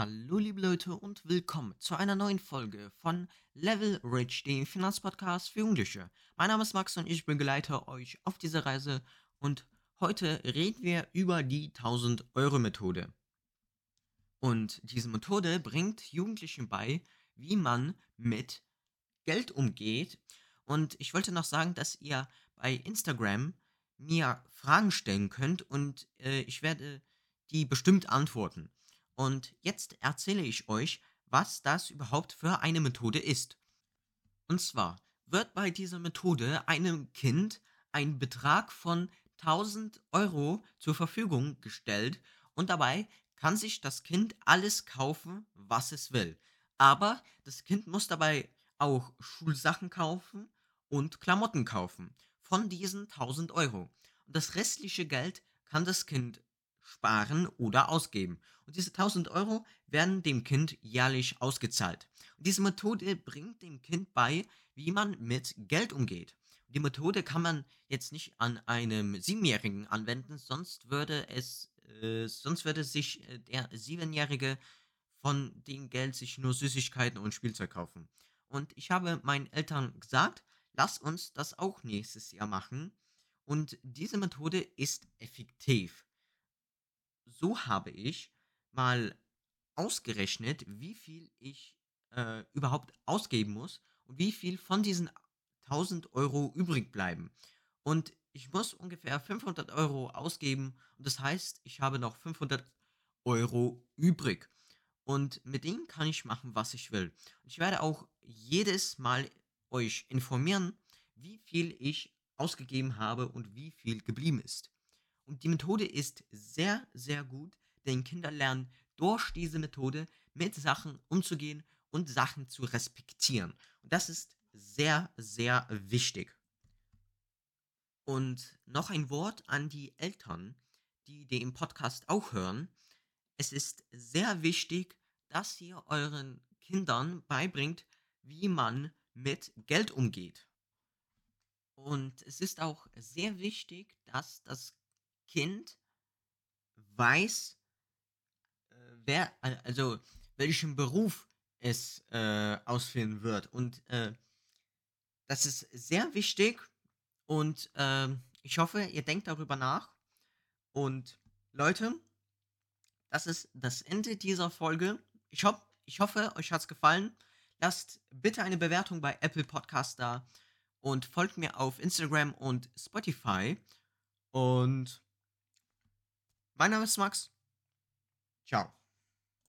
Hallo liebe Leute und willkommen zu einer neuen Folge von Level Rich, dem Finanzpodcast für Jugendliche. Mein Name ist Max und ich begleite euch auf dieser Reise und heute reden wir über die 1000 Euro Methode. Und diese Methode bringt Jugendlichen bei, wie man mit Geld umgeht. Und ich wollte noch sagen, dass ihr bei Instagram mir Fragen stellen könnt und äh, ich werde die bestimmt antworten. Und jetzt erzähle ich euch, was das überhaupt für eine Methode ist. Und zwar wird bei dieser Methode einem Kind ein Betrag von 1000 Euro zur Verfügung gestellt und dabei kann sich das Kind alles kaufen, was es will. Aber das Kind muss dabei auch Schulsachen kaufen und Klamotten kaufen von diesen 1000 Euro. Und das restliche Geld kann das Kind sparen oder ausgeben. Und diese 1000 Euro werden dem Kind jährlich ausgezahlt. Und diese Methode bringt dem Kind bei, wie man mit Geld umgeht. Und die Methode kann man jetzt nicht an einem Siebenjährigen anwenden, sonst würde es, äh, sonst würde sich äh, der Siebenjährige von dem Geld sich nur Süßigkeiten und Spielzeug kaufen. Und ich habe meinen Eltern gesagt, lass uns das auch nächstes Jahr machen. Und diese Methode ist effektiv so habe ich mal ausgerechnet, wie viel ich äh, überhaupt ausgeben muss und wie viel von diesen 1000 Euro übrig bleiben. Und ich muss ungefähr 500 Euro ausgeben und das heißt, ich habe noch 500 Euro übrig. Und mit denen kann ich machen, was ich will. Ich werde auch jedes Mal euch informieren, wie viel ich ausgegeben habe und wie viel geblieben ist. Und die Methode ist sehr, sehr gut, denn Kinder lernen durch diese Methode mit Sachen umzugehen und Sachen zu respektieren. Und das ist sehr, sehr wichtig. Und noch ein Wort an die Eltern, die den Podcast auch hören. Es ist sehr wichtig, dass ihr euren Kindern beibringt, wie man mit Geld umgeht. Und es ist auch sehr wichtig, dass das Kind weiß, äh, wer, also welchen Beruf es äh, ausführen wird. Und äh, das ist sehr wichtig und äh, ich hoffe, ihr denkt darüber nach. Und Leute, das ist das Ende dieser Folge. Ich, hoff, ich hoffe, euch hat es gefallen. Lasst bitte eine Bewertung bei Apple Podcast da und folgt mir auf Instagram und Spotify. Und mein Name ist Max. Ciao.